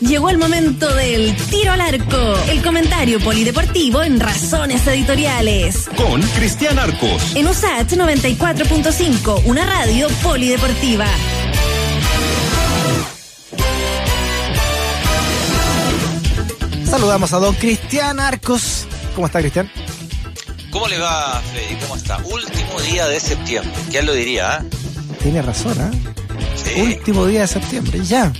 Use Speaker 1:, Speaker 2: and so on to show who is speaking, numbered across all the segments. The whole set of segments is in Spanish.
Speaker 1: Llegó el momento del tiro al arco, el comentario polideportivo en Razones Editoriales.
Speaker 2: Con Cristian Arcos.
Speaker 1: En USAT 94.5, una radio polideportiva.
Speaker 3: Saludamos a don Cristian Arcos. ¿Cómo está, Cristian?
Speaker 4: ¿Cómo le va, Freddy? ¿Cómo está? Último día de septiembre. ¿Quién lo diría? Eh?
Speaker 3: Tiene razón, ¿eh? Sí. Último día de septiembre, ya.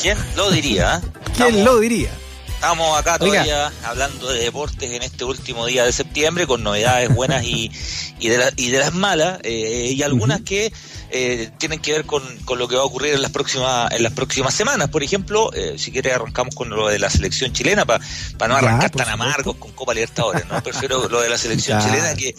Speaker 4: ¿Quién lo diría?
Speaker 3: ¿Quién lo diría?
Speaker 4: Estamos acá todavía hablando de deportes en este último día de septiembre con novedades buenas y, y, de, y de las malas eh, y algunas que eh, tienen que ver con, con, lo que va a ocurrir en las próximas en las próximas semanas. Por ejemplo, eh, si quiere arrancamos con lo de la selección chilena para no arrancar tan amargos con Copa Libertadores. ¿no? Prefiero lo de la selección chilena que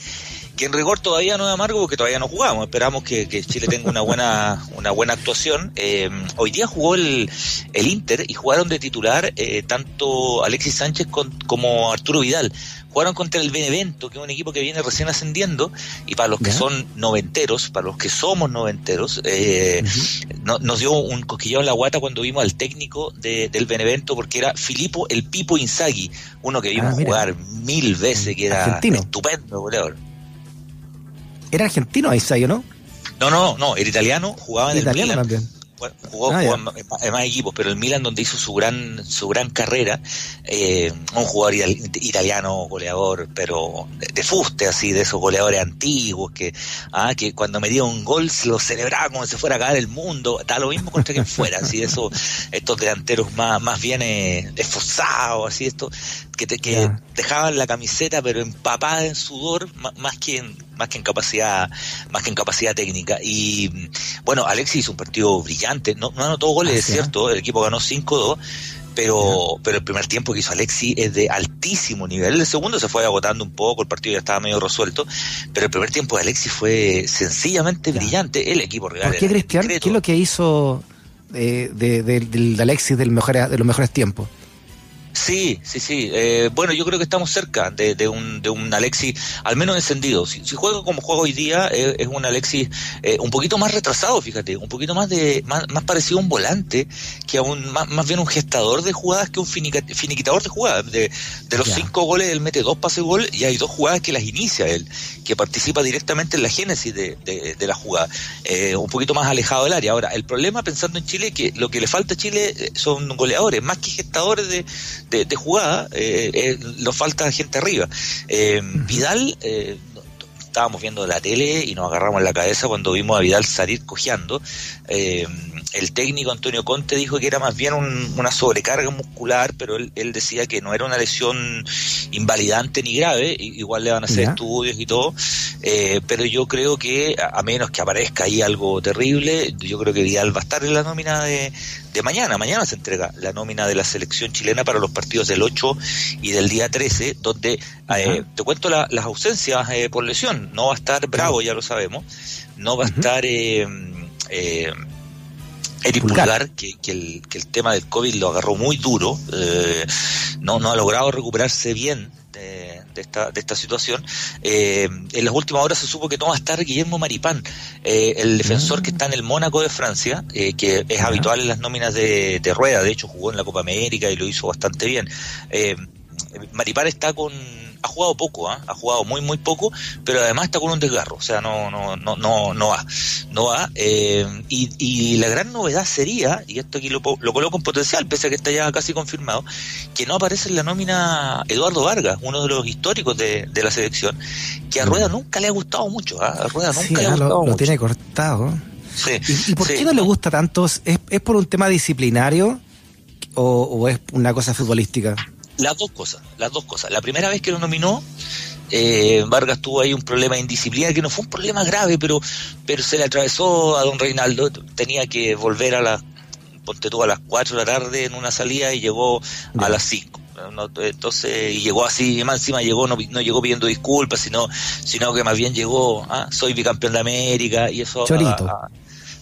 Speaker 4: que en rigor todavía no es amargo porque todavía no jugamos. Esperamos que, Chile tenga una buena una buena actuación. Eh, hoy día jugó el, el Inter y jugaron de titular eh, tanto Alexis Sánchez como Arturo Vidal. Jugaron contra el Benevento, que es un equipo que viene recién ascendiendo, y para los que son noventeros, para los que somos noventeros, eh, nos dio un cosquillado en la guata cuando vimos al técnico del Benevento, porque era Filippo el Pipo Inzaghi, uno que vimos ah, jugar mil veces, que era estupendo goleador.
Speaker 3: Era argentino Aisayo, ¿no?
Speaker 4: No, no, no, era italiano, jugaba en el Milan. También jugó, ah, en más equipos, pero el Milan donde hizo su gran su gran carrera, eh, un jugador italiano goleador, pero de, fuste así, de esos goleadores antiguos que ah, que cuando metía un gol se lo celebraba como si fuera a caer el mundo, da lo mismo contra quien fuera, así esos estos delanteros más más bien eh, esforzados, así esto que, te, que dejaban la camiseta pero empapada en sudor más, que en, más que en capacidad más que en capacidad técnica y bueno Alexis hizo un partido brillante no, no anotó goles es cierto el equipo ganó 5-2 pero, pero el primer tiempo que hizo Alexis es de altísimo nivel. El segundo se fue agotando un poco, el partido ya estaba medio resuelto, pero el primer tiempo de Alexis fue sencillamente brillante. El equipo real.
Speaker 3: ¿Por qué, Cristian? ¿Qué es lo que hizo de, de, de Alexis del mejor, de los mejores tiempos?
Speaker 4: Sí, sí, sí. Eh, bueno, yo creo que estamos cerca de, de, un, de un Alexis, al menos encendido. Si, si juega como juega hoy día, eh, es un Alexis eh, un poquito más retrasado, fíjate, un poquito más de más, más parecido a un volante que a un más, más bien un gestador de jugadas que un finiquitador de jugadas. De, de los cinco goles, él mete dos pases gol y hay dos jugadas que las inicia él, que participa directamente en la génesis de, de, de la jugada. un poquito más alejado del área. Ahora, el problema pensando en Chile que lo que le falta a Chile son goleadores, más que gestadores de de, jugada, eh, eh, nos falta gente arriba. Eh, Vidal, eh, estábamos viendo la tele y nos agarramos en la cabeza cuando vimos a Vidal salir cojeando. Eh, el técnico Antonio Conte dijo que era más bien una sobrecarga muscular, pero él, decía que no era una lesión invalidante ni grave, igual le van a hacer estudios y todo, eh, pero yo creo que a, menos que aparezca ahí algo terrible, yo creo que Vidal va a estar en la nómina de, mañana, mañana se entrega la nómina de la selección chilena para los partidos del 8 y del día 13, donde eh, te cuento las ausencias eh, por lesión, no va a estar Bravo, ya lo sabemos, no va a estar... Eh, Eric Pulgar, que, que, el, que, el, tema del COVID lo agarró muy duro, eh, no, no ha logrado recuperarse bien de, de, esta, de esta situación. Eh, en las últimas horas se supo que no va a estar Guillermo Maripán, eh, el defensor que está en el Mónaco de Francia, eh, que es habitual en las nóminas de, de, rueda, de hecho jugó en la Copa América y lo hizo bastante bien. Maripán está con ha jugado poco, ¿ah? ha jugado muy muy poco, pero además está con un desgarro, o sea, no no no no no va, no va. Eh, y, y, la gran novedad sería, y esto aquí lo, lo coloco en potencial, pese a que está ya casi confirmado, que no aparece en la nómina Eduardo Vargas, uno de los históricos de, de la selección, que a. Rueda nunca le ha gustado mucho, ¿ah? a Rueda nunca le ha gustado
Speaker 3: lo,
Speaker 4: mucho.
Speaker 3: Lo tiene cortado. ¿Y, por qué no le gusta tanto? ¿Es, ¿Es por un tema disciplinario o, o es una cosa futbolística?
Speaker 4: Las dos cosas, las dos cosas. La primera vez que lo nominó, eh, Vargas tuvo ahí un problema de indisciplina que no fue un problema grave, pero, pero se le atravesó a don Reinaldo. Tenía que volver a las, ponte tú, a las 4 de la tarde en una salida y llegó a las 5. entonces, y llegó así, y más encima llegó, no, no llegó pidiendo disculpas, sino, sino que más bien llegó, ah, soy bicampeón de América, y eso a,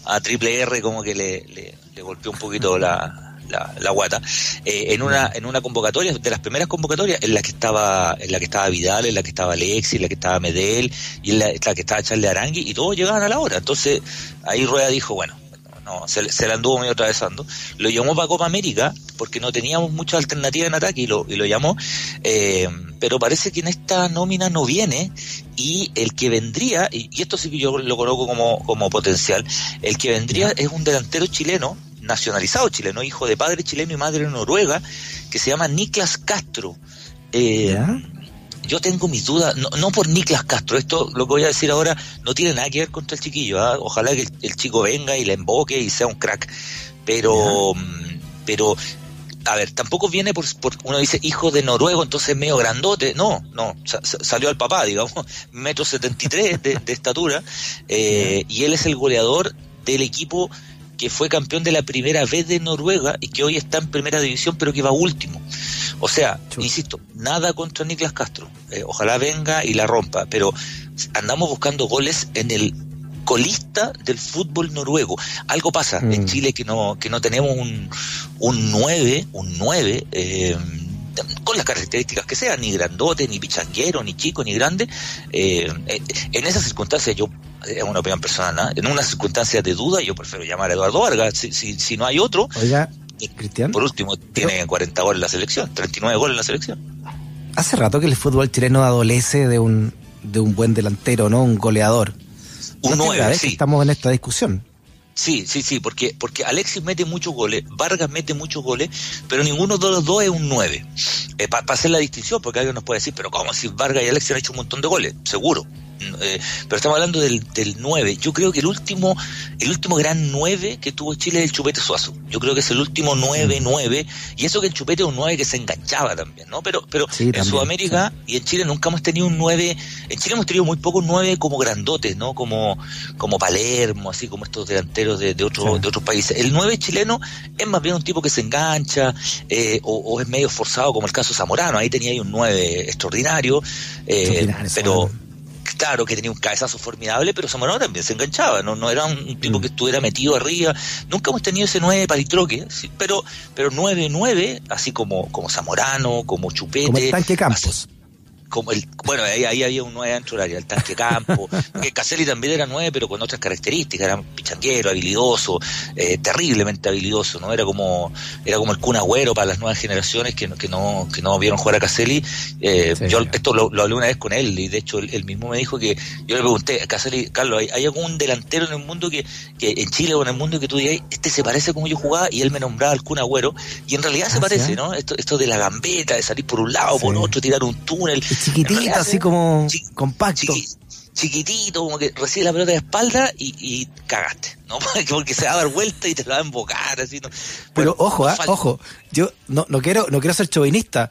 Speaker 4: a, Triple R como que le, le, le golpeó un poquito la, la, guata, eh, en una en una convocatoria, de las primeras convocatorias, en la que estaba en la que estaba Vidal, en la que estaba Alexis, en la que estaba Medel y en la, que estaba Charles Arangui, y todos llegaban a la hora. Entonces, ahí Rueda dijo, bueno, no, se, se la anduvo medio atravesando. Lo llamó para Copa América porque no teníamos mucha alternativa en ataque y lo, y lo llamó, eh, pero parece que en esta nómina no viene y el que vendría, y, esto sí que yo lo coloco como, como potencial, el que vendría es un delantero chileno, nacionalizado chileno, hijo de padre chileno y madre noruega, que se llama Niklas Castro. Eh, yo tengo mis dudas, no, no, por Niklas Castro, esto lo que voy a decir ahora no tiene nada que ver contra el chiquillo, ¿ah? ojalá que el, chico venga y le emboque y sea un crack, pero, mm, pero, a ver, tampoco viene por, uno dice hijo de noruego, entonces medio grandote, no, no, salió al papá, digamos, metro setenta y tres de, estatura, eh, y él es el goleador del equipo que fue campeón de la primera vez de Noruega y que hoy está en primera división, pero que va último. O sea, insisto, nada contra Niklas Castro. Eh, ojalá venga y la rompa, pero andamos buscando goles en el colista del fútbol noruego. Algo pasa en mm. Chile que no que no tenemos un, un 9, un 9 eh, con las características que sean, ni grandote, ni pichanguero, ni chico, ni grande. Eh, en esas circunstancias yo es una opinión personal, en unas circunstancias de duda yo prefiero llamar a Eduardo Vargas, si, si, si no hay otro,
Speaker 3: Oiga, Cristian.
Speaker 4: Por último, tiene 40 goles en la selección, 39 goles en la selección.
Speaker 3: Hace rato que el fútbol chileno adolece de un, de un buen delantero, ¿no? Un goleador.
Speaker 4: Un 9, sí.
Speaker 3: estamos en esta discusión.
Speaker 4: Sí, sí, sí, porque, porque Alexis mete muchos goles, Vargas mete muchos goles, pero ninguno de los dos es un 9. Eh, Para hacer la distinción, porque alguien nos puede decir, pero ¿cómo si Vargas y Alexis han hecho un montón de goles? Seguro. Eh, pero estamos hablando del, del 9. Yo creo que el último, el último gran 9 que tuvo Chile es el Chupete Suazo. Yo creo que es el último 9-9. Y eso que el Chupete es un 9 que se enganchaba también, ¿no? Pero, pero en Sudamérica y en Chile nunca hemos tenido un 9. En Chile hemos tenido muy pocos 9 como grandotes, ¿no? Como, como Palermo, así como estos delanteros de, de, otro, de otros países. El 9 chileno es más bien un tipo que se engancha eh, o, es medio forzado, como el caso Zamorano. Ahí tenía ahí un 9 extraordinario. Eh, pero claro que tenía un cabezazo formidable, pero Zamorano también se enganchaba, no, no era un, tipo mm. que estuviera metido arriba. Nunca hemos tenido ese 9 palitroque, pero pero 9-9, así como, como Zamorano, como Chupete. Como
Speaker 3: el tanque Campos
Speaker 4: como el, bueno, ahí, ahí había un 9 dentro del área, el tanque campo, que Caselli también era 9, pero con otras características, era pichanguero, habilidoso, eh, terriblemente habilidoso, ¿no? Era como, era como el Kun Agüero para las nuevas generaciones que, que no, que no vieron jugar a Caselli. Eh, yo esto lo, hablé una vez con él, y de hecho él, mismo me dijo que, yo le pregunté a Caselli, Carlos, ¿hay, algún delantero en el mundo que, que, en Chile o en el mundo que tú digas, este se parece como yo jugaba, y él me nombraba al Kun Agüero, y en realidad se ah, parece, ¿no? Esto, esto de la gambeta, de salir por un lado, por otro, tirar un túnel,
Speaker 3: chiquitito, así como compacto.
Speaker 4: chiquitito, como que recibe la pelota de espalda y, cagaste, ¿no? Porque se va a dar vuelta y te la va a embocar, así. ¿no?
Speaker 3: Pero, ojo, ¿ah? ojo, yo no, no, quiero, no quiero ser chauvinista,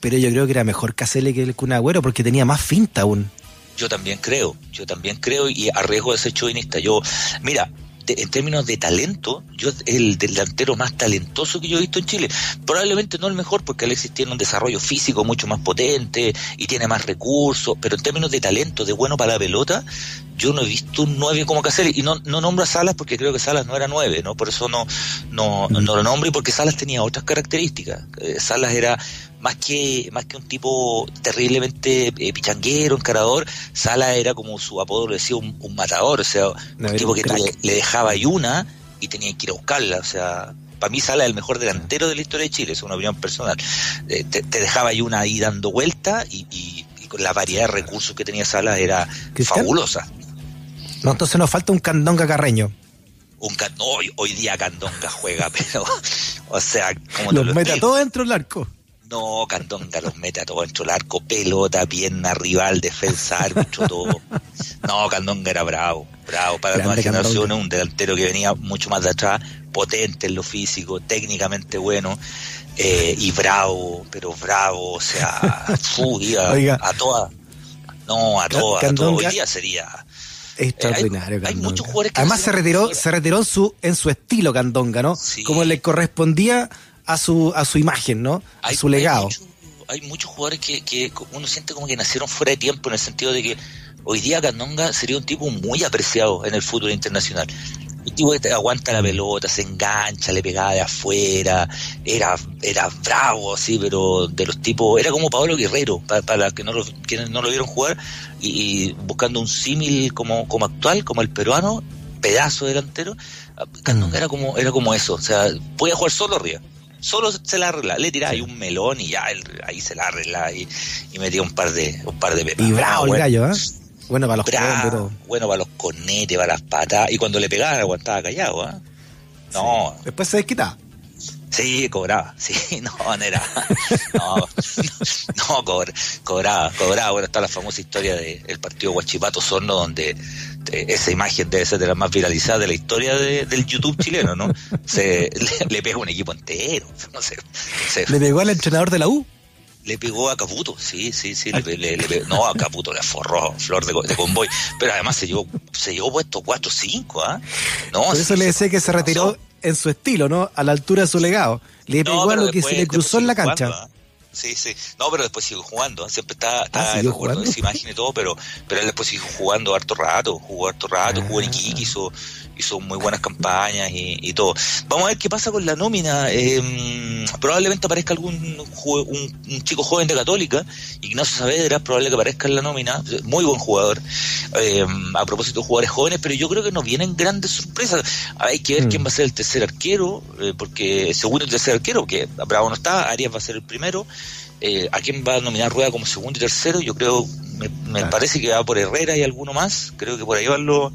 Speaker 3: pero yo creo que era mejor Casele que el Kun Agüero porque tenía más finta aún.
Speaker 4: Yo también creo, yo también creo y arriesgo de ser chauvinista. Yo, mira, en términos de talento, yo el delantero más talentoso que yo he visto en Chile. Probablemente no el mejor porque Alexis tiene un desarrollo físico mucho más potente y tiene más recursos, pero en términos de talento, de bueno para la pelota, yo no he visto un 9 como Caselli y no, no nombro a Salas porque creo que Salas no era 9, ¿no? Por eso no, no, no lo nombro y porque Salas tenía otras características. Eh, Salas era más que, más que un tipo terriblemente eh, pichanguero, encarador, Sala era como su apodo lo decía, un, matador, o sea, un tipo que le, dejaba y una y tenía que ir a buscarla, o sea, para mí Sala es el mejor delantero de la historia de Chile, es una opinión personal. Eh, te, dejaba y una ahí dando vuelta y, y, con la variedad de recursos que tenía Sala era fabulosa.
Speaker 3: No, entonces nos falta un Candonga Carreño.
Speaker 4: Un hoy, hoy día Candonga juega, pero, o sea,
Speaker 3: como Los mete a todos dentro del arco.
Speaker 4: No, Candonga los mete a todo dentro del arco, pelota, pierna, rival, defensa, árbitro, todo. No, Candonga era bravo, bravo. Para la generación, un delantero que venía mucho más de atrás, potente en lo físico, técnicamente bueno, eh, y bravo, pero bravo, o sea, a toda. No, a toda, a toda. Hoy día sería.
Speaker 3: Extraordinario, hay, muchos jugadores que Además se retiró, se retiró en su, en su estilo Candonga, ¿no? Como le correspondía a su, a su imagen, ¿no? A su legado.
Speaker 4: Hay, muchos jugadores que, que uno siente como que nacieron fuera de tiempo en el sentido de que hoy día Candonga sería un tipo muy apreciado en el fútbol internacional. Un tipo que te aguanta la pelota, se engancha, le pegaba de afuera, era, era bravo, sí, pero de los tipos, era como Pablo Guerrero, para, para que no lo, quienes no lo vieron jugar, y, buscando un símil como, como actual, como el peruano, pedazo delantero, Candonga mm. era como era como eso, o sea, podía jugar solo arriba. Solo se la arregla, le tiraba ahí un melón y ya ahí se la arregla y, y metía un par de un par de pepas.
Speaker 3: Y bravo el gallo, ¿eh? Bueno para los
Speaker 4: bravo, Bueno para los cornetes, para las patas. Y cuando le pegaban aguantaba callado, ¿eh? No.
Speaker 3: Después se desquitaba.
Speaker 4: Sí, cobraba, sí, no, no era, no, no, cobraba, cobraba, bueno, está la famosa historia del partido Guachipato Sorno, donde eh, esa imagen debe ser de las más viralizadas de la historia del YouTube chileno, ¿no? Se, le, pegó un equipo entero, no sé,
Speaker 3: ¿Le pegó al entrenador de la U?
Speaker 4: Le pegó a Caputo, sí, sí, sí, le, no, a Caputo le forró flor de, convoy, pero además se llevó, se llevó puesto 4-5, ¿ah?
Speaker 3: No, Por eso le decía que se retiró en su estilo, ¿no? A la altura de su legado. Le pegó a lo que se le cruzó en la cancha.
Speaker 4: Sí, sí. No, pero después siguió jugando. Siempre está, está ah, recuerdo esa imagen y todo, pero, pero él después siguió jugando harto rato. Jugó harto rato, jugó en Iquique, hizo, hizo muy buenas campañas y, todo. Vamos a ver qué pasa con la nómina. Eh, probablemente aparezca algún un, chico joven de Católica, Ignacio Saavedra, probable que aparezca en la nómina, muy buen jugador. Eh, a propósito de jugadores jóvenes, pero yo creo que nos vienen grandes sorpresas. Hay que ver mm. quién va a ser el tercer arquero, eh, porque segundo y tercer arquero, que Bravo no está, Arias va a ser el primero. ¿A quién va a nominar Rueda como segundo y tercero? Yo creo, me, parece que va por Herrera y alguno más. Creo que por ahí van los,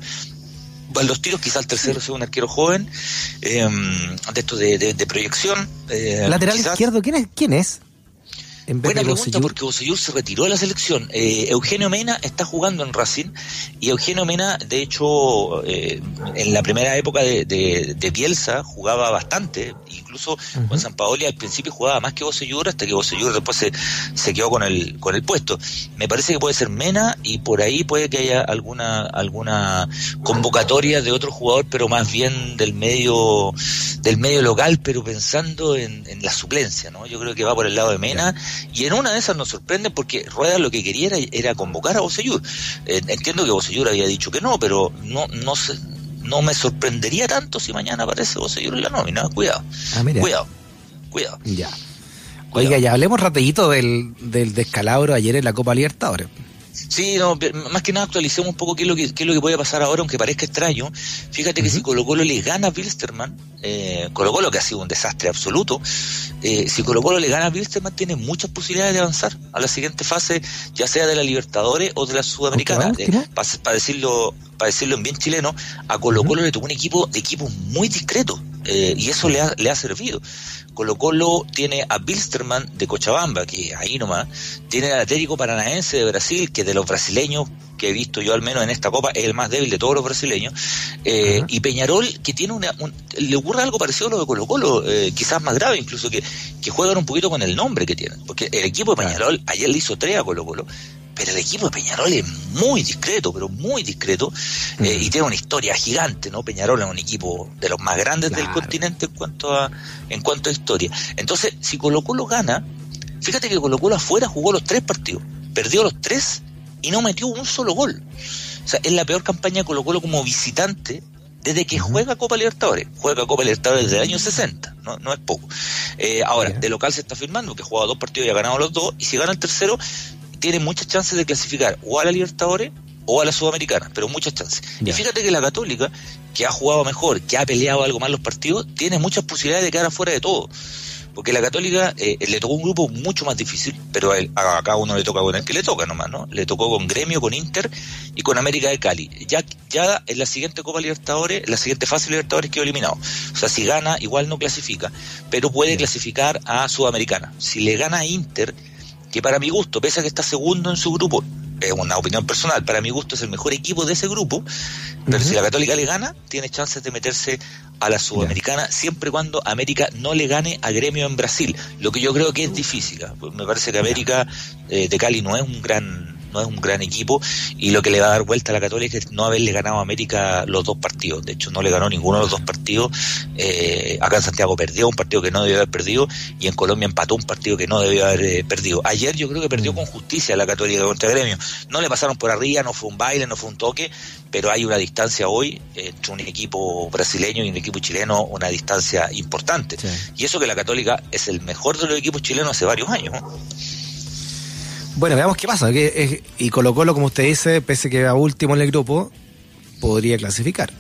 Speaker 4: los tiros, quizás el tercero sea un arquero joven, eh, de esto de, proyección.
Speaker 3: Eh, Lateral izquierdo, ¿quién es? ¿Quién es?
Speaker 4: Buena pregunta porque Bosellur se retiró de la selección. Eh, Eugenio Mena está jugando en Racing y Eugenio Mena, de hecho, eh, en la primera época de, de, Bielsa jugaba bastante, incluso con San Paoli al principio jugaba más que Bosellur hasta que Bosellur después se, se quedó con el, con el puesto. Me parece que puede ser Mena y por ahí puede que haya alguna, alguna convocatoria de otro jugador, pero más bien del medio, del medio local, pero pensando en, en la suplencia, ¿no? Yo creo que va por el lado de Mena. Y en una de esas nos sorprende porque Rueda lo que quería era, convocar a Bosellur. Eh, entiendo que Bosellur había dicho que no, pero no, no, no me sorprendería tanto si mañana aparece Bosellur en la nómina. Cuidado. Ah, cuidado. Cuidado.
Speaker 3: Ya. Oiga, ya hablemos rapidito del, del descalabro ayer en la Copa Libertadores.
Speaker 4: Sí, no, más que nada actualicemos un poco qué es lo que, qué es lo que puede pasar ahora, aunque parezca extraño. Fíjate que si Colo Colo le gana a Wilstermann, eh, Colo Colo que ha sido un desastre absoluto, eh, si Colo Colo le gana a Wilstermann tiene muchas posibilidades de avanzar a la siguiente fase, ya sea de la Libertadores o de la Sudamericana. Eh, para decirlo para decirlo en bien chileno, a Colo Colo le tocó un equipo de equipos muy discreto eh, y eso le ha, le ha servido. Colo Colo tiene a Bilsterman de Cochabamba, que ahí nomás, tiene al Atlético Paranaense de Brasil, que de los brasileños que he visto yo al menos en esta copa es el más débil de todos los brasileños, eh, y Peñarol que tiene una, le ocurre algo parecido a lo de Colo Colo, eh, quizás más grave incluso, que, que juegan un poquito con el nombre que tienen, porque el equipo de Peñarol ayer le hizo tres a Colo Colo, pero el equipo de Peñarol es muy discreto, pero muy discreto, eh, y tiene una historia gigante, ¿no? Peñarol es un equipo de los más grandes del continente en cuanto a en cuanto a historia. Entonces, si Colo Colo gana, fíjate que Colo Colo afuera jugó los tres partidos, perdió los tres y no metió un solo gol. O sea, es la peor campaña de Colo Colo como visitante desde que juega Copa Libertadores. Juega Copa Libertadores desde el año 60, no, no es poco. Eh, ahora, de local se está firmando que ha jugado dos partidos y ha ganado los dos, y si gana el tercero, tiene muchas chances de clasificar o a la Libertadores o a la Sudamericana, pero muchas chances. Y fíjate que la Católica, que ha jugado mejor, que ha peleado algo más los partidos, tiene muchas posibilidades de quedar afuera de todo. Porque la Católica eh, le tocó un grupo mucho más difícil, pero a, cada uno le toca con el que le toca nomás, ¿no? Le tocó con Gremio, con Inter y con América de Cali. Ya, ya en la siguiente Copa Libertadores, en la siguiente fase Libertadores quedó eliminado. O sea, si gana, igual no clasifica, pero puede clasificar a Sudamericana. Si le gana a Inter, que para mi gusto, pese a que está segundo en su grupo, es una opinión personal, para mi gusto es el mejor equipo de ese grupo, pero si la Católica le gana, tiene chances de meterse a la Sudamericana, siempre y cuando América no le gane a Gremio en Brasil, lo que yo creo que es difícil. Me parece que América eh, de Cali no es un gran no es un gran equipo y lo que le va a dar vuelta a la Católica es no haberle ganado a América los dos partidos. De hecho, no le ganó ninguno de los dos partidos. Eh, acá en Santiago perdió un partido que no debió haber perdido y en Colombia empató un partido que no debió haber eh, perdido. Ayer yo creo que perdió mm. con justicia la Católica contra Gremio. No le pasaron por arriba, no fue un baile, no fue un toque, pero hay una distancia hoy entre un equipo brasileño y un equipo chileno, una distancia importante. Y eso que la Católica es el mejor de los equipos chilenos hace varios años.
Speaker 3: Bueno, veamos qué pasa. y Colo Colo, como usted dice, pese que va último en el grupo, podría clasificar.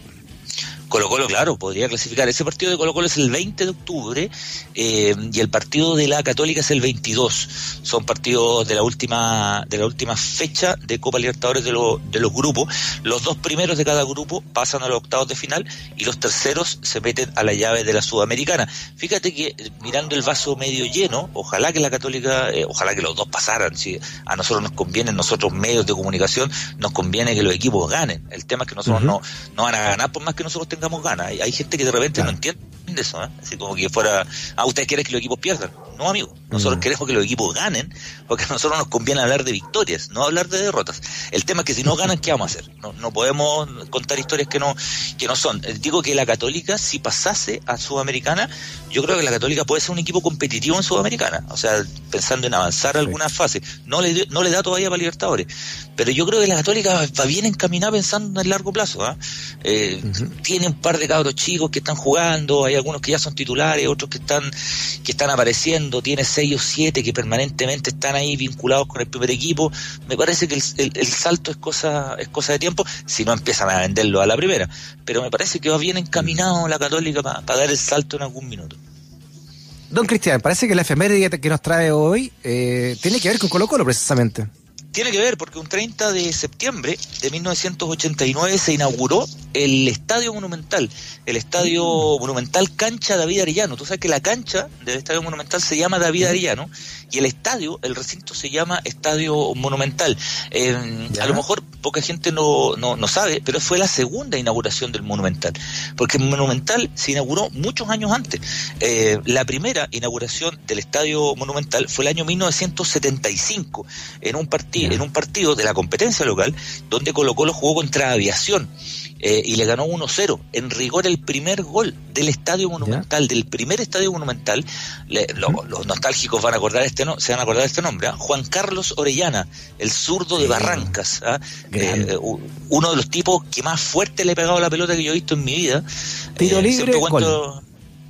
Speaker 4: Colo Colo, claro, podría clasificar. Ese partido de Colo Colo es el 20 de octubre eh, y el partido de la Católica es el 22. Son partidos de la última de la última fecha de Copa Libertadores de, de los grupos. Los dos primeros de cada grupo pasan a los octavos de final y los terceros se meten a la llave de la Sudamericana. Fíjate que eh, mirando el vaso medio lleno, ojalá que la Católica, eh, ojalá que los dos pasaran. Si a nosotros nos conviene, nosotros medios de comunicación, nos conviene que los equipos ganen. El tema es que nosotros no, no van a ganar por más que nosotros tengamos tengamos ganas. Hay, gente que de repente no entiende eso, ¿eh? así como que fuera, ah, ustedes quieren que los equipos pierdan. No, amigo, nosotros mm. queremos que los equipos ganen, porque a nosotros nos conviene hablar de victorias, no hablar de derrotas. El tema es que si no ganan, ¿qué vamos a hacer? No, no podemos contar historias que no, que no son. Eh, digo que la Católica, si pasase a Sudamericana, yo creo que la Católica puede ser un equipo competitivo en Sudamericana, o sea, pensando en avanzar alguna fase. No le, no le da todavía para Libertadores, pero yo creo que la Católica va bien encaminada pensando en el largo plazo. ¿ah? Eh, tiene un par de cabros chicos que están jugando, hay algunos que ya son titulares, otros que están, que están apareciendo, tiene seis o siete que permanentemente están ahí vinculados con el primer equipo. Me parece que el, salto es cosa, es cosa de tiempo, si no empiezan a venderlo a la primera. Pero me parece que va bien encaminado la Católica para dar el salto en algún minuto.
Speaker 3: Don Cristian, parece que la efeméride que nos trae hoy eh, tiene que ver con Colo Colo precisamente.
Speaker 4: Tiene que ver porque un 30 de septiembre de 1989 se inauguró el Estadio Monumental, el Estadio mm. Monumental Cancha David Arellano. Tú sabes que la cancha del Estadio Monumental se llama David Arellano y el estadio, el recinto se llama Estadio Monumental. Eh, a lo mejor poca gente no, no, no, sabe, pero fue la segunda inauguración del Monumental, porque el Monumental se inauguró muchos años antes. Eh, la primera inauguración del Estadio Monumental fue el año 1975, en un, partido en un partido de la competencia local, donde Colo Colo jugó contra Aviación. Eh, y le ganó 1-0. En rigor, el primer gol del Estadio Monumental, del primer Estadio Monumental, los nostálgicos van a acordar este no, se van a acordar de este nombre, ¿ah? Juan Carlos Orellana, el zurdo de Barrancas, ¿ah? eh, uno de los tipos que más fuerte le he pegado la pelota que yo he visto en mi vida.
Speaker 3: Tiro eh, libre,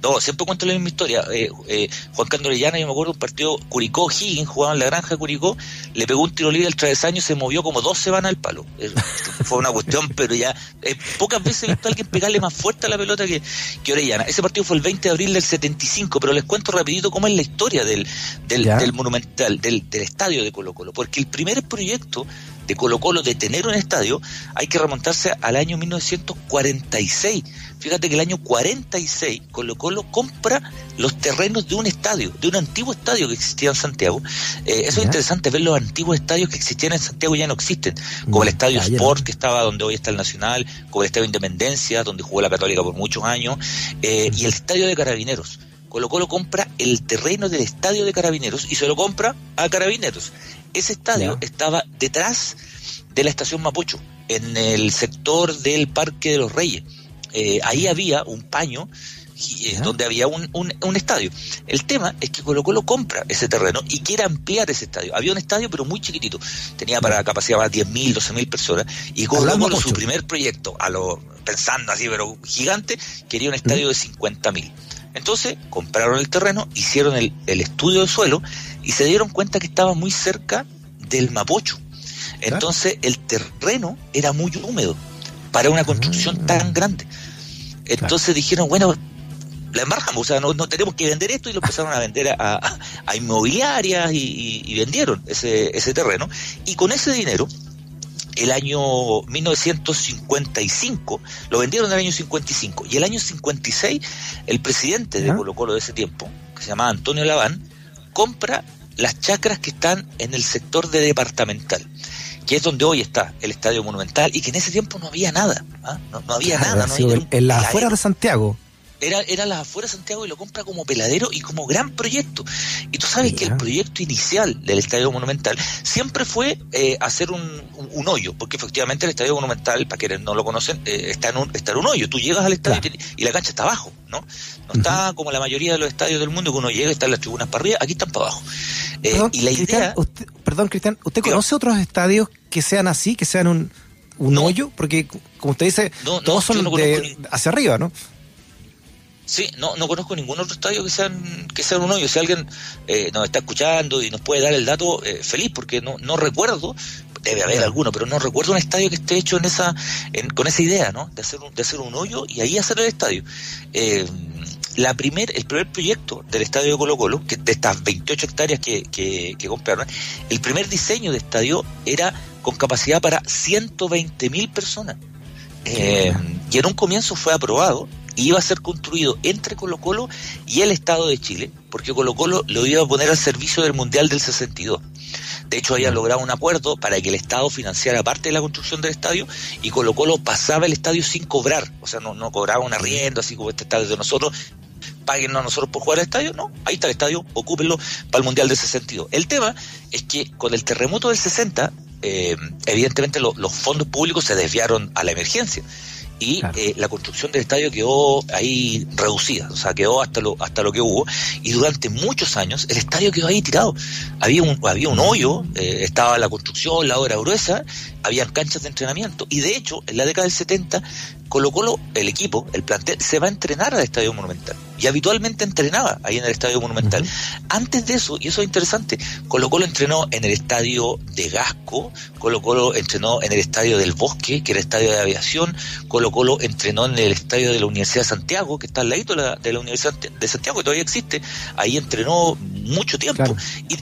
Speaker 4: no, siempre cuento la misma historia. Eh, eh, Juan Carlos Orellana, yo me acuerdo un partido Curicó Higgins, jugaba en la granja de Curicó, le pegó un tiro libre al travesaño, se movió como dos semanas al palo. Eh, fue una cuestión, pero ya pocas veces he visto a alguien pegarle más fuerte a la pelota que, que Orellana. Ese partido fue el 20 de abril del 75, pero les cuento rapidito cómo es la historia del, del, monumental, del, del estadio de Colo Colo, porque el primer proyecto de Colo Colo de tener un estadio, hay que remontarse al año 1946. Fíjate que el año 46 Colo Colo compra los terrenos de un estadio, de un antiguo estadio que existía en Santiago. Eh, eso es interesante, ver los antiguos estadios que existían en Santiago ya no existen, como el Estadio Sport, que estaba donde hoy está el Nacional, como el Estadio Independencia, donde jugó la Católica por muchos años, eh, y el Estadio de Carabineros. Colo Colo compra el terreno del estadio de Carabineros y se lo compra a Carabineros. Ese estadio estaba detrás de la estación Mapocho, en el sector del Parque de los Reyes. Eh, ahí había un paño eh, donde había un, un, estadio. El tema es que Colo Colo compra ese terreno y quiere ampliar ese estadio. Había un estadio pero muy chiquitito, tenía para capacidad para 10.000, 12.000 personas y Colo Colo su primer proyecto, a lo pensando así pero gigante, quería un estadio de 50.000. Entonces compraron el terreno, hicieron el, estudio de suelo y se dieron cuenta que estaba muy cerca del Mapocho. Entonces el terreno era muy húmedo para una construcción ah. tan grande. Entonces dijeron, bueno, la embarcamos, o sea, no, tenemos que vender esto y lo empezaron a vender a, inmobiliarias y, vendieron ese, ese terreno. Y con ese dinero el año 1955, lo vendieron en el año 55, y el año 56 el presidente de Colo Colo de ese tiempo, que se llamaba Antonio Laván, compra las chacras que están en el sector de departamental, que es donde hoy está el Estadio Monumental, y que en ese tiempo no había nada, ¿ah? no, había nada. No
Speaker 3: en la afuera de Santiago
Speaker 4: era, era las afueras de Santiago y lo compra como peladero y como gran proyecto. Y tú sabes que el proyecto inicial del Estadio Monumental siempre fue eh, hacer un, un, hoyo, porque efectivamente el Estadio Monumental, para quienes no lo conocen, eh, está, en un, está en un hoyo. Tú llegas al estadio y, la cancha está abajo, ¿no? No está como la mayoría de los estadios del mundo que uno llega y están las tribunas para arriba, aquí están para abajo.
Speaker 3: Eh, perdón, y la idea... perdón, Cristian, ¿usted conoce otros estadios que sean así, que sean un, un hoyo? Porque, como usted dice, todos son de, hacia arriba, ¿no?
Speaker 4: Sí, no, no conozco ningún otro estadio que sean que sea un hoyo. Si alguien eh, nos está escuchando y nos puede dar el dato, eh, feliz, porque no, no recuerdo. debe haber alguno, pero no recuerdo un estadio que esté hecho en esa, con esa idea, ¿no? De hacer un, de hacer un hoyo y ahí hacer el estadio. Eh, la primer, el primer proyecto del estadio de Colo Colo, que de estas 28 hectáreas que, que, compraron, el primer diseño de estadio era con capacidad para 120 mil personas. Eh, y en un comienzo fue aprobado y iba a ser construido entre Colo Colo y el Estado de Chile, porque Colo Colo lo iba a poner al servicio del Mundial del 62. De hecho, había logrado un acuerdo para que el Estado financiara parte de la construcción del estadio y Colo Colo pasaba el estadio sin cobrar, o sea, no, no cobraba un arriendo, así como este estadio de nosotros, paguen a nosotros por jugar al estadio, no, ahí está el estadio, ocúpenlo para el Mundial del 62. El tema es que con el terremoto del 60, eh, evidentemente los fondos públicos se desviaron a la emergencia y eh, la construcción del estadio quedó ahí reducida, o sea, quedó hasta lo, hasta lo que hubo, y durante muchos años el estadio quedó ahí tirado. Había un, había un hoyo, eh, estaba la construcción, la obra gruesa, habían canchas de entrenamiento, y de hecho, en la década del 70, Colo Colo, el equipo, el plantel, se va a entrenar al Estadio Monumental. Y habitualmente entrenaba ahí en el Estadio Monumental. Antes de eso, y eso es interesante, Colo Colo entrenó en el Estadio de Gasco, Colo Colo entrenó en el Estadio del Bosque, que era el Estadio de Aviación, Colo Colo entrenó en el Estadio de la Universidad de Santiago, que está al lado de la, de la Universidad de Santiago, que todavía existe. Ahí entrenó mucho tiempo.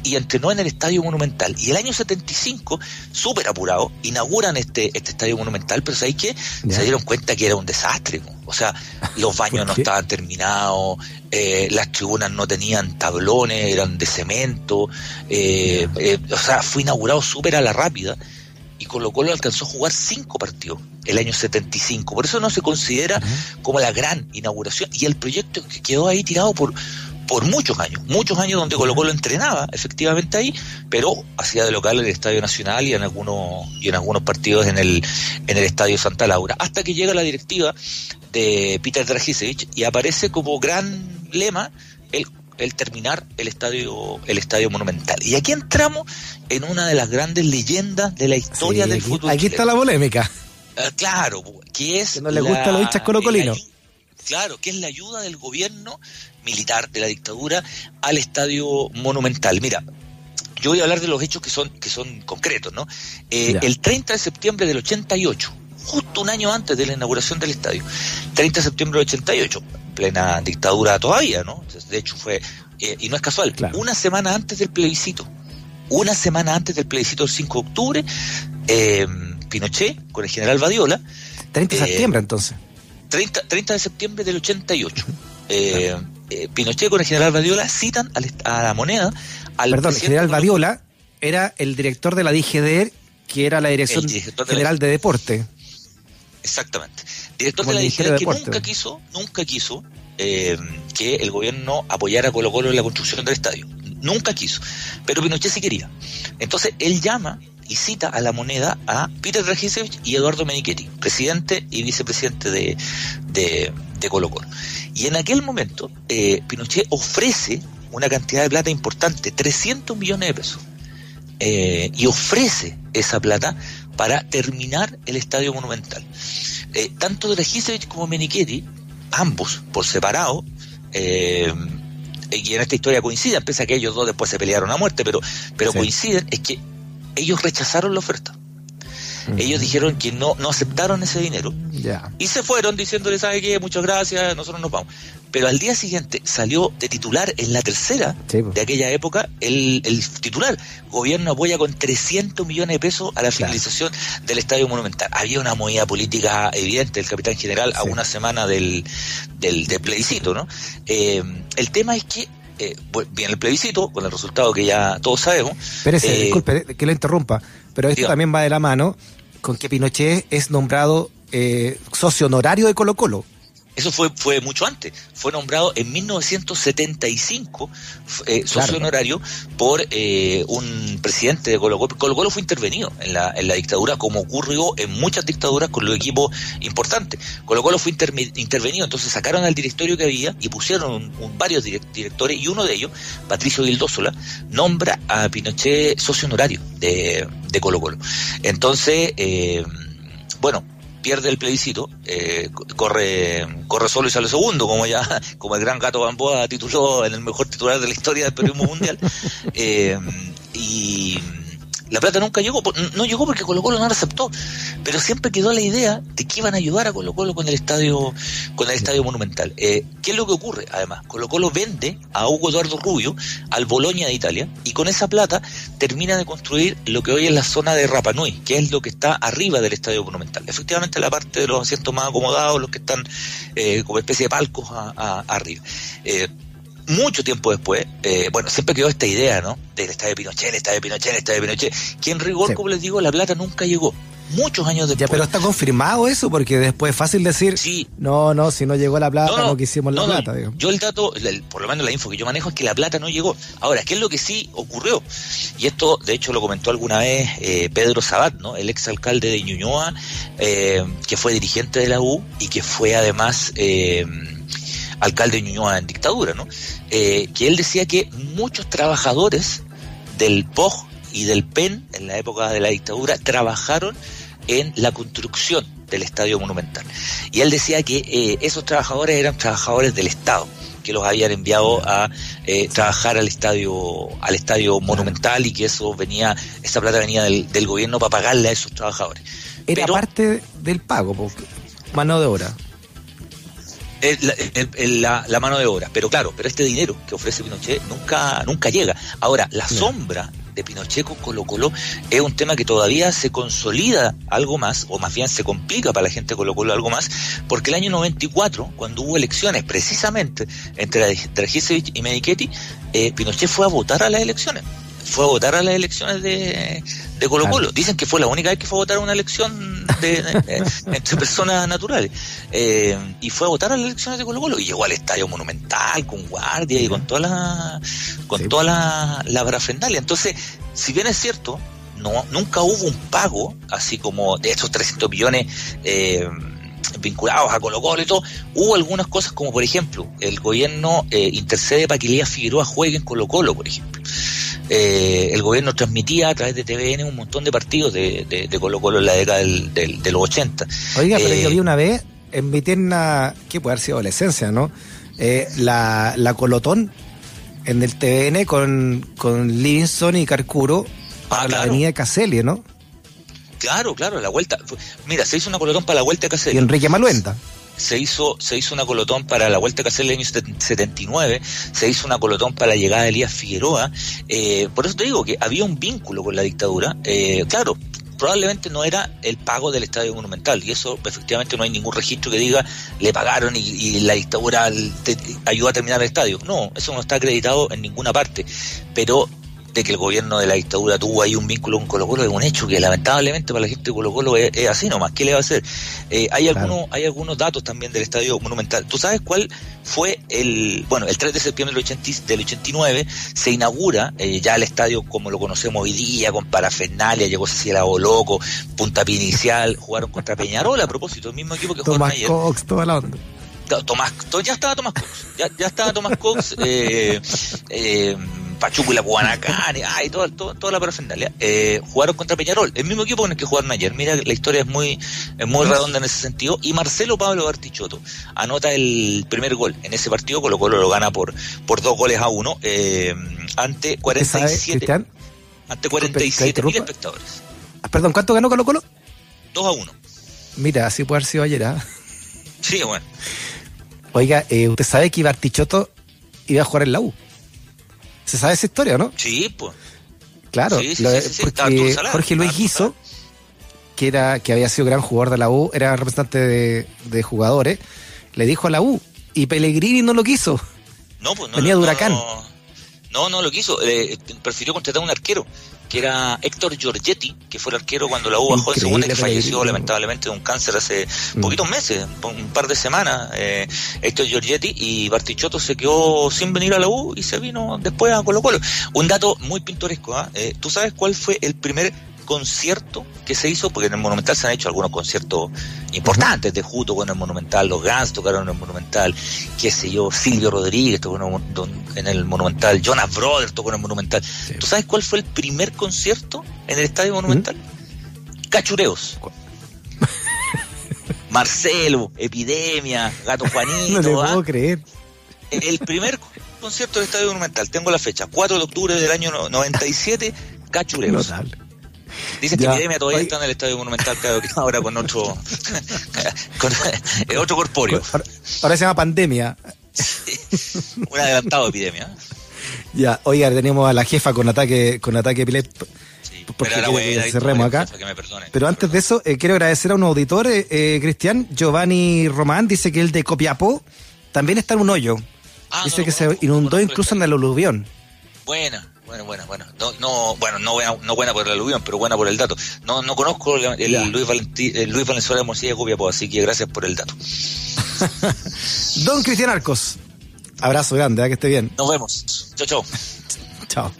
Speaker 4: Y, entrenó en el Estadio Monumental. Y el año 75, súper apurado, inauguran este, este Estadio Monumental, pero ¿sabéis qué? Se dieron cuenta que era un desastre. O sea, los baños no estaban terminados, eh, las tribunas no tenían tablones, eran de cemento. Eh, eh, o sea, fue inaugurado súper a la rápida y Colo Colo alcanzó a jugar cinco partidos el año 75. Por eso no se considera como la gran inauguración. Y el proyecto que quedó ahí tirado por por muchos años, muchos años donde Colo Colo entrenaba efectivamente ahí, pero hacía de local en el Estadio Nacional y en algunos y en algunos partidos en el en el Estadio Santa Laura, hasta que llega la directiva de Peter Dragisevich y aparece como gran lema el el terminar el estadio el estadio monumental. Y aquí entramos en una de las grandes leyendas de la historia del fútbol.
Speaker 3: Aquí está la polémica.
Speaker 4: Ah, claro, que es
Speaker 3: que no le gusta los hinchas colocolinos.
Speaker 4: Claro, que es la ayuda del gobierno militar de la dictadura al estadio monumental. Mira, yo voy a hablar de los hechos que son, que son concretos, ¿no? Eh, el 30 de septiembre del 88, justo un año antes de la inauguración del estadio, 30 de septiembre del 88, plena dictadura todavía, ¿no? De hecho fue, eh, y no es casual, una semana antes del plebiscito, una semana antes del plebiscito del 5 de octubre, eh, Pinochet con el general Badiola.
Speaker 3: 30 de septiembre entonces.
Speaker 4: 30, 30 de septiembre del 88. Eh, eh, Pinochet con el general Badiola citan a la moneda al
Speaker 3: Perdón, el general Badiola era el director de la DGDR, que era la Dirección General de, Deporte.
Speaker 4: Exactamente. Director de la DGDR que nunca quiso, nunca quiso eh, que el gobierno apoyara a Colo Colo en la construcción del estadio. Nunca quiso. Pero Pinochet sí quería. Entonces él llama y cita a la moneda a Peter Dragisevich y Eduardo Menichetti, presidente y vicepresidente de, de, Colo Colo. Y en aquel momento eh, Pinochet ofrece una cantidad de plata importante, 300 millones de pesos, eh, y ofrece esa plata para terminar el estadio monumental. Eh, tanto Dragisevich como Menichetti, ambos por separado, y en esta historia coinciden, pese a que ellos dos después se pelearon a muerte, pero, pero coinciden, es que ellos rechazaron la oferta. Ellos dijeron que no, no aceptaron ese dinero y se fueron diciéndole, ¿sabe qué? Muchas gracias, nosotros nos vamos. Pero al día siguiente salió de titular en la tercera de aquella época el, el, titular. Gobierno apoya con 300 millones de pesos a la finalización del Estadio Monumental. Había una movida política evidente del capitán general a una semana del, del, plebiscito, ¿no? Eh, el tema es que eh, viene el plebiscito, con el resultado que ya todos sabemos.
Speaker 3: Pero eh, disculpe que lo interrumpa, pero esto también va de la mano con que Pinochet es nombrado eh, socio honorario de Colo Colo.
Speaker 4: Eso fue, fue mucho antes. Fue nombrado en 1975 eh, socio honorario por eh, un presidente de Colo Colo. Colo Colo fue intervenido en la, en la dictadura, como ocurrió en muchas dictaduras con los equipos importantes. Colo Colo fue intervenido, entonces sacaron al directorio que había y pusieron varios directores y uno de ellos, Patricio Gildósola, nombra a Pinochet socio honorario de, de Colo Colo. Entonces, eh, bueno, pierde el plebiscito, eh, corre, corre solo y sale segundo, como ya, como el gran gato Gamboa tituló en el mejor titular de la historia del periodismo mundial. Eh, y, La plata nunca llegó, no llegó porque Colo Colo no la aceptó, pero siempre quedó la idea de que iban a ayudar a Colo Colo con el estadio, con el estadio monumental. Eh, ¿Qué es lo que ocurre? Además, Colo Colo vende a Hugo Eduardo Rubio al Boloña de Italia y con esa plata termina de construir lo que hoy es la zona de Rapanui, que es lo que está arriba del estadio monumental. Efectivamente, la parte de los asientos más acomodados, los que están eh, como especie de palcos arriba. Eh, mucho tiempo después, eh, bueno, siempre quedó esta idea, ¿no? Del estadio de Pinochet, el estadio de Pinochet, el estadio de Pinochet, que en rigor, como les digo, la plata nunca llegó. Muchos años después.
Speaker 3: Ya, pero está confirmado eso, porque después es fácil decir, sí. no, no, si no llegó la plata, no, quisimos la plata.
Speaker 4: Yo el dato, por lo menos la info que yo manejo es que la plata no llegó. Ahora, ¿qué es lo que sí ocurrió? Y esto, de hecho, lo comentó alguna vez eh, Pedro Sabat, ¿no? El exalcalde de Ñuñoa, eh, que fue dirigente de la U y que fue además alcalde de Ñuñoa en dictadura, ¿no? Eh, que él decía que muchos trabajadores del POG y del PEN en la época de la dictadura trabajaron en la construcción del estadio monumental. Y él decía que eh, esos trabajadores eran trabajadores del Estado que los habían enviado a eh, trabajar al estadio al estadio monumental y que eso venía esa plata venía del, gobierno para pagarle a esos trabajadores
Speaker 3: era parte del pago mano de obra
Speaker 4: la, la, mano de obra. Pero claro, pero este dinero que ofrece Pinochet nunca, nunca llega. Ahora, la sombra Pinochet con Colo Colo es un tema que todavía se consolida algo más, o más bien se complica para la gente de Colo Colo algo más, porque el año 94, cuando hubo elecciones precisamente entre Dragisevich y Medichetti, eh, Pinochet fue a votar a las elecciones fue a votar a las elecciones de, de Colo Colo. Dicen que fue la única vez que fue a votar a una elección de, entre personas naturales. Eh, y fue a votar a las elecciones de Colo Colo y llegó al estadio monumental con guardia y con toda la con toda la, la Entonces, si bien es cierto, no nunca hubo un pago así como de estos 300 millones eh, vinculados a Colo Colo y todo, hubo algunas cosas como por ejemplo, el gobierno eh, intercede para que Elías Figueroa juegue en Colo Colo, por ejemplo. Eh, el gobierno transmitía a través de TVN un montón de partidos de, de, Colo Colo en la década del, de los 80.
Speaker 3: Oiga, pero yo eh, vi una vez en mi tierna, que puede haber sido adolescencia, ¿no? Eh, la, la Colotón en el TVN con, con Livingston y Carcuro para ah, la avenida de Caselli, ¿no?
Speaker 4: Claro, claro, la vuelta. Mira, se hizo una Colotón para la vuelta de Caselli.
Speaker 3: Y Enrique Maluenda
Speaker 4: se hizo, se hizo una colotón para la vuelta que hace el año 79, se hizo una colotón para la llegada de Elías Figueroa. Eh, por eso te digo que había un vínculo con la dictadura. Eh, claro, probablemente no era el pago del Estadio Monumental y eso efectivamente no hay ningún registro que diga le pagaron y, la dictadura ayudó a terminar el estadio. No, eso no está acreditado en ninguna parte, pero de que el gobierno de la dictadura tuvo ahí un vínculo con Colo Colo es un hecho que lamentablemente para la gente de Colo Colo es, así nomás. ¿Qué le va a hacer? Eh, hay, algunos, hay algunos datos también del Estadio Monumental. ¿Tú sabes cuál fue el... Bueno, el 3 de septiembre del, 80, del 89 se inaugura eh, ya el estadio como lo conocemos hoy día, con parafernalia, llegó Cecilia Loco, punta inicial, jugaron contra Peñarol a propósito, el mismo equipo que
Speaker 3: Tomás. Cox, toda la onda.
Speaker 4: Tomás, ya estaba Tomás Cox, ya, ya estaba Tomás Cox, eh, eh, Pachuco y la Guanacán, ay, toda, toda, la parafernalia, eh, jugaron contra Peñarol, el mismo equipo con el que jugaron ayer. Mira, la historia es muy, es muy redonda en ese sentido. Y Marcelo Pablo Bartichotto anota el primer gol en ese partido, Colo Colo lo gana por, por dos goles a uno, eh, ante 47, ante 47 mil espectadores.
Speaker 3: Ah, perdón, ¿cuánto ganó Colo Colo?
Speaker 4: 2 a 1.
Speaker 3: Mira, así puede haber sido ayer, ¿ah?
Speaker 4: Sí, bueno.
Speaker 3: Oiga, eh, ¿usted sabe que Bartichotto iba a jugar en la U? ¿Se sabe esa historia, no?
Speaker 4: Sí, pues.
Speaker 3: Claro, porque Jorge Luis Guizo, que era que había sido gran jugador de la U, era representante de, jugadores, le dijo a la U y Pellegrini no lo quiso.
Speaker 4: No, pues no.
Speaker 3: Venía de Huracán.
Speaker 4: No, no, lo quiso. Eh, prefirió contratar a un arquero que era Héctor Giorgetti, que fue el arquero cuando la U bajó en segunda, que falleció lamentablemente de un cáncer hace mm. poquitos meses, un par de semanas, eh, Héctor Giorgetti, y Bartichotto se quedó sin venir a la U y se vino después a Colo Colo. Un dato muy pintoresco, ¿ah? eh, ¿tú sabes cuál fue el primer concierto que se hizo, porque en el Monumental se han hecho algunos conciertos importantes de Juto con el Monumental, los Gans tocaron en el Monumental, qué sé yo, Silvio Rodríguez tocó en el Monumental, Jonas Brothers tocó en el Monumental. ¿Tú sabes cuál fue el primer concierto en el Estadio Monumental? Cachureos. Marcelo, Epidemia, Gato Juanito.
Speaker 3: no te puedo ¿ah? creer.
Speaker 4: El primer concierto del Estadio Monumental, tengo la fecha, 4 de octubre del año 97, Cachureos. Dicen que. Epidemia todavía
Speaker 3: Oye.
Speaker 4: está en el Estadio Monumental, claro, que ahora con otro, con otro corpóreo.
Speaker 3: Ahora, se llama pandemia.
Speaker 4: Un adelantado de Epidemia.
Speaker 3: Ya, oiga, tenemos a la jefa con ataque, con ataque epiléptico.
Speaker 4: Sí,
Speaker 3: Porque
Speaker 4: pero
Speaker 3: que cerremos acá.
Speaker 4: Que me perdone.
Speaker 3: Pero antes de eso, eh, quiero agradecer a un auditor, eh, eh, Cristian, Giovanni Román, dice que el de Copiapó también está en un hoyo.
Speaker 4: Ah,
Speaker 3: dice
Speaker 4: no
Speaker 3: que se inundó
Speaker 4: no
Speaker 3: incluso en
Speaker 4: la
Speaker 3: el aluvión.
Speaker 4: Buena, buena, buena, buena. No, no, bueno, no buena, no buena por el aluvión, pero buena por el dato. No, no conozco el. Luis, Valentí, el Luis Valenzuela de Morcilla de Copiapó, así que gracias por el dato.
Speaker 3: Don Cristian Arcos. Abrazo grande, ¿eh? que esté bien.
Speaker 4: Nos vemos. Chau, chau.
Speaker 3: Chao.